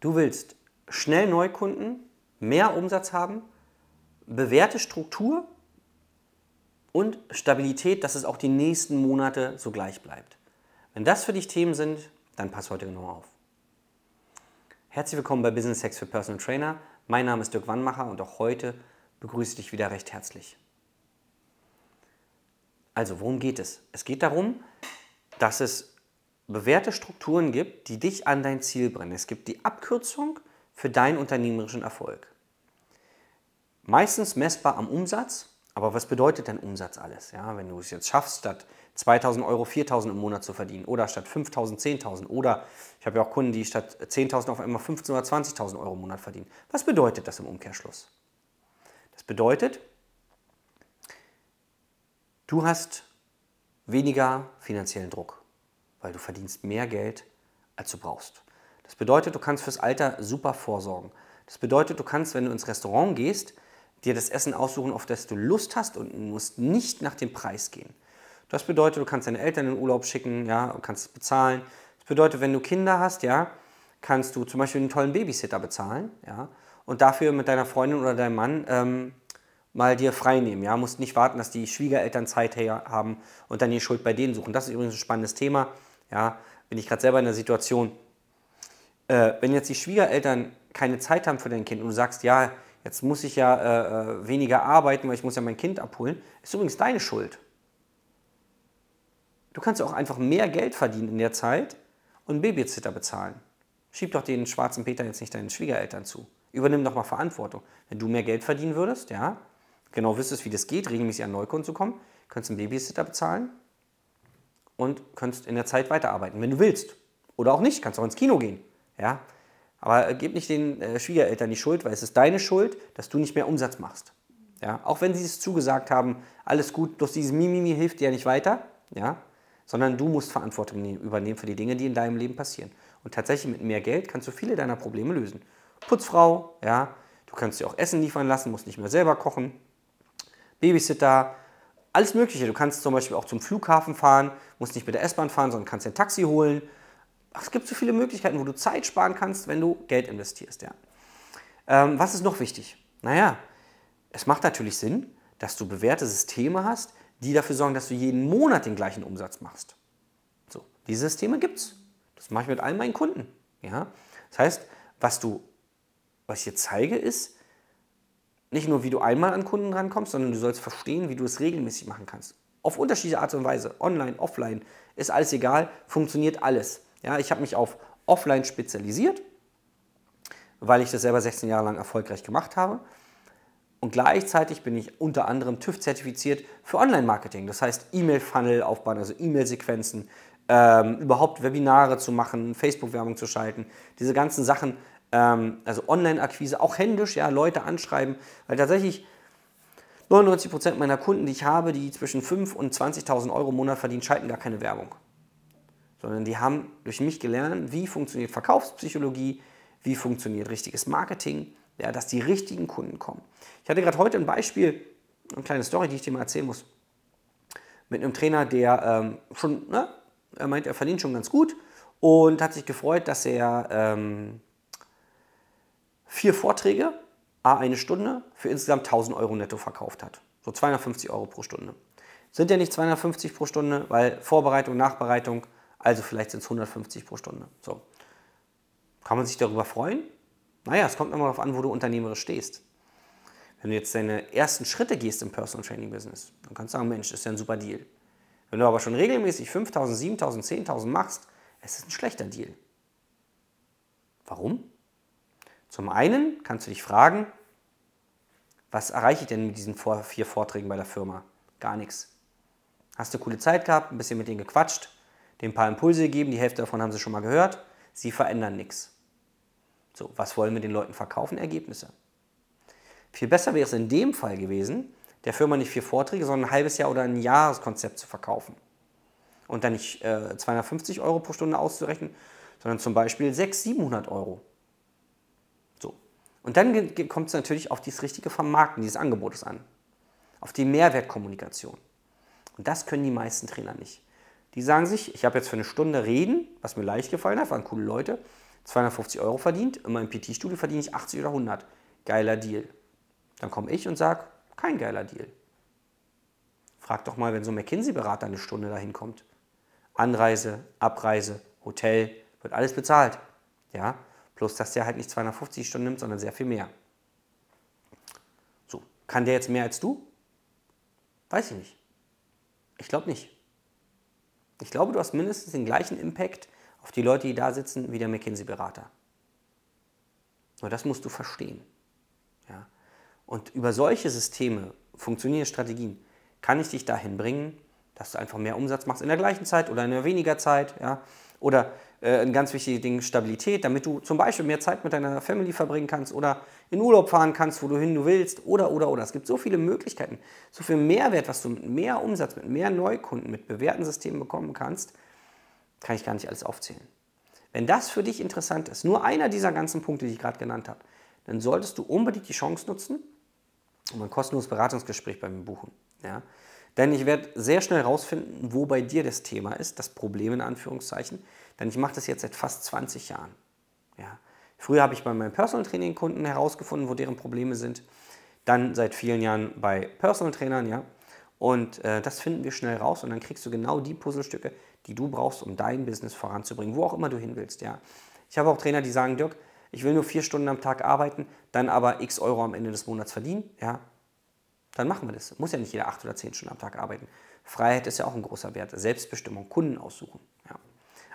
Du willst schnell Neukunden, mehr Umsatz haben, bewährte Struktur und Stabilität, dass es auch die nächsten Monate so gleich bleibt. Wenn das für dich Themen sind, dann pass heute genau auf. Herzlich willkommen bei Business Hacks für Personal Trainer. Mein Name ist Dirk Wannmacher und auch heute begrüße ich dich wieder recht herzlich. Also, worum geht es? Es geht darum, dass es bewährte Strukturen gibt, die dich an dein Ziel bringen. Es gibt die Abkürzung für deinen unternehmerischen Erfolg. Meistens messbar am Umsatz, aber was bedeutet denn Umsatz alles? Ja, wenn du es jetzt schaffst, statt 2000 Euro 4000 im Monat zu verdienen oder statt 5000 10.000 oder ich habe ja auch Kunden, die statt 10.000 auf einmal 15.000 oder 20.000 Euro im Monat verdienen. Was bedeutet das im Umkehrschluss? Das bedeutet, du hast weniger finanziellen Druck, weil du verdienst mehr Geld, als du brauchst. Das bedeutet, du kannst fürs Alter super vorsorgen. Das bedeutet, du kannst, wenn du ins Restaurant gehst, dir das Essen aussuchen, auf das du Lust hast und musst nicht nach dem Preis gehen. Das bedeutet, du kannst deine Eltern in den Urlaub schicken, ja, und kannst es bezahlen. Das bedeutet, wenn du Kinder hast, ja, kannst du zum Beispiel einen tollen Babysitter bezahlen, ja, und dafür mit deiner Freundin oder deinem Mann ähm, mal dir frei nehmen. Ja, musst nicht warten, dass die Schwiegereltern Zeit haben und dann die Schuld bei denen suchen. Das ist übrigens ein spannendes Thema. Ja, bin ich gerade selber in der Situation. Äh, wenn jetzt die Schwiegereltern keine Zeit haben für dein Kind und du sagst, ja, jetzt muss ich ja äh, äh, weniger arbeiten, weil ich muss ja mein Kind abholen, ist übrigens deine Schuld. Du kannst auch einfach mehr Geld verdienen in der Zeit und Babysitter bezahlen. Schieb doch den schwarzen Peter jetzt nicht deinen Schwiegereltern zu. Übernimm doch mal Verantwortung. Wenn du mehr Geld verdienen würdest, ja, genau wüsstest, wie das geht, regelmäßig an Neukunden zu kommen, könntest einen Babysitter bezahlen und könntest in der Zeit weiterarbeiten, wenn du willst. Oder auch nicht, kannst auch ins Kino gehen. Ja? Aber gib nicht den äh, Schwiegereltern die Schuld, weil es ist deine Schuld, dass du nicht mehr Umsatz machst. Ja? Auch wenn sie es zugesagt haben, alles gut, bloß dieses Mimimi hilft dir ja nicht weiter, ja? sondern du musst Verantwortung ne-, übernehmen für die Dinge, die in deinem Leben passieren. Und tatsächlich mit mehr Geld kannst du viele deiner Probleme lösen. Putzfrau, ja, du kannst dir auch Essen liefern lassen, musst nicht mehr selber kochen. Babysitter, alles Mögliche. Du kannst zum Beispiel auch zum Flughafen fahren, musst nicht mit der S-Bahn fahren, sondern kannst dir ein Taxi holen. Es gibt so viele Möglichkeiten, wo du Zeit sparen kannst, wenn du Geld investierst. Ja. Ähm, was ist noch wichtig? Naja, es macht natürlich Sinn, dass du bewährte Systeme hast, die dafür sorgen, dass du jeden Monat den gleichen Umsatz machst. So, diese Systeme gibt es. Das mache ich mit all meinen Kunden. Ja? Das heißt, was, du, was ich hier zeige, ist, nicht nur, wie du einmal an Kunden rankommst, sondern du sollst verstehen, wie du es regelmäßig machen kannst. Auf unterschiedliche Art und Weise, online, offline, ist alles egal, funktioniert alles. Ja, ich habe mich auf offline spezialisiert, weil ich das selber 16 Jahre lang erfolgreich gemacht habe. Und gleichzeitig bin ich unter anderem TÜV-zertifiziert für Online-Marketing. Das heißt, E-Mail-Funnel aufbauen, also E-Mail-Sequenzen, ähm, überhaupt Webinare zu machen, Facebook-Werbung zu schalten, diese ganzen Sachen ähm, also Online-Akquise, auch händisch, ja, Leute anschreiben, weil tatsächlich 99% meiner Kunden, die ich habe, die zwischen 5.000 und 20.000 Euro im Monat verdienen, schalten gar keine Werbung. Sondern die haben durch mich gelernt, wie funktioniert Verkaufspsychologie, wie funktioniert richtiges Marketing, ja, dass die richtigen Kunden kommen. Ich hatte gerade heute ein Beispiel, eine kleine Story, die ich dir mal erzählen muss, mit einem Trainer, der ähm, schon, ne, er meint, er verdient schon ganz gut und hat sich gefreut, dass er ähm, vier Vorträge, a eine Stunde, für insgesamt 1000 Euro netto verkauft hat. So 250 Euro pro Stunde. Sind ja nicht 250 pro Stunde, weil Vorbereitung, Nachbereitung, also vielleicht sind es 150 pro Stunde. So. Kann man sich darüber freuen? Naja, es kommt immer darauf an, wo du unternehmerisch stehst. Wenn du jetzt deine ersten Schritte gehst im Personal Training Business, dann kannst du sagen, Mensch, das ist ja ein super Deal. Wenn du aber schon regelmäßig 5.000, 7.000, 10.000 machst, es ist ein schlechter Deal. Warum? Zum einen kannst du dich fragen, was erreiche ich denn mit diesen vier Vorträgen bei der Firma? Gar nichts. Hast du coole Zeit gehabt, ein bisschen mit denen gequatscht, denen ein paar Impulse gegeben, die Hälfte davon haben sie schon mal gehört, sie verändern nichts. So, was wollen wir den Leuten verkaufen? Ergebnisse. Viel besser wäre es in dem Fall gewesen, der Firma nicht vier Vorträge, sondern ein halbes Jahr oder ein Jahreskonzept zu verkaufen. Und dann nicht äh, 250 Euro pro Stunde auszurechnen, sondern zum Beispiel 600, 700 Euro. Und dann kommt es natürlich auf das richtige Vermarkten dieses Angebotes an, auf die Mehrwertkommunikation. Und das können die meisten Trainer nicht. Die sagen sich, ich habe jetzt für eine Stunde reden, was mir leicht gefallen hat, waren coole Leute. 250 Euro verdient, immer im PT-Studio verdiene ich 80 oder 100. Geiler Deal. Dann komme ich und sage, kein geiler Deal. Frag doch mal, wenn so ein McKinsey-Berater eine Stunde dahin kommt. Anreise, Abreise, Hotel, wird alles bezahlt. Ja, plus dass der halt nicht 250 Stunden nimmt, sondern sehr viel mehr. So, kann der jetzt mehr als du? Weiß ich nicht. Ich glaube nicht. Ich glaube, du hast mindestens den gleichen Impact auf die Leute, die da sitzen, wie der McKinsey-Berater. Nur das musst du verstehen. Ja? Und über solche Systeme, funktionierende Strategien, kann ich dich dahin bringen, dass du einfach mehr Umsatz machst in der gleichen Zeit oder in der weniger Zeit. Ja? Oder äh, ein ganz wichtiges Ding, Stabilität, damit du zum Beispiel mehr Zeit mit deiner Family verbringen kannst oder in Urlaub fahren kannst, wo du hin du willst oder, oder, oder. Es gibt so viele Möglichkeiten, so viel Mehrwert, was du mit mehr Umsatz, mit mehr Neukunden, mit bewährten Systemen bekommen kannst, kann ich gar nicht alles aufzählen. Wenn das für dich interessant ist, nur einer dieser ganzen Punkte, die ich gerade genannt habe, dann solltest du unbedingt die Chance nutzen und ein kostenloses Beratungsgespräch bei mir buchen. Ja? Denn ich werde sehr schnell herausfinden, wo bei dir das Thema ist, das Problem in Anführungszeichen. Denn ich mache das jetzt seit fast 20 Jahren. Ja. Früher habe ich bei meinen Personal Training Kunden herausgefunden, wo deren Probleme sind. Dann seit vielen Jahren bei Personal Trainern, ja. Und äh, das finden wir schnell raus und dann kriegst du genau die Puzzlestücke, die du brauchst, um dein Business voranzubringen, wo auch immer du hin willst, ja. Ich habe auch Trainer, die sagen, Dirk, ich will nur vier Stunden am Tag arbeiten, dann aber x Euro am Ende des Monats verdienen, ja dann machen wir das. Muss ja nicht jeder acht oder zehn Stunden am Tag arbeiten. Freiheit ist ja auch ein großer Wert. Selbstbestimmung, Kunden aussuchen. Ja.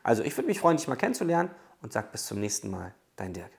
Also ich würde mich freuen, dich mal kennenzulernen und sag bis zum nächsten Mal. Dein Dirk.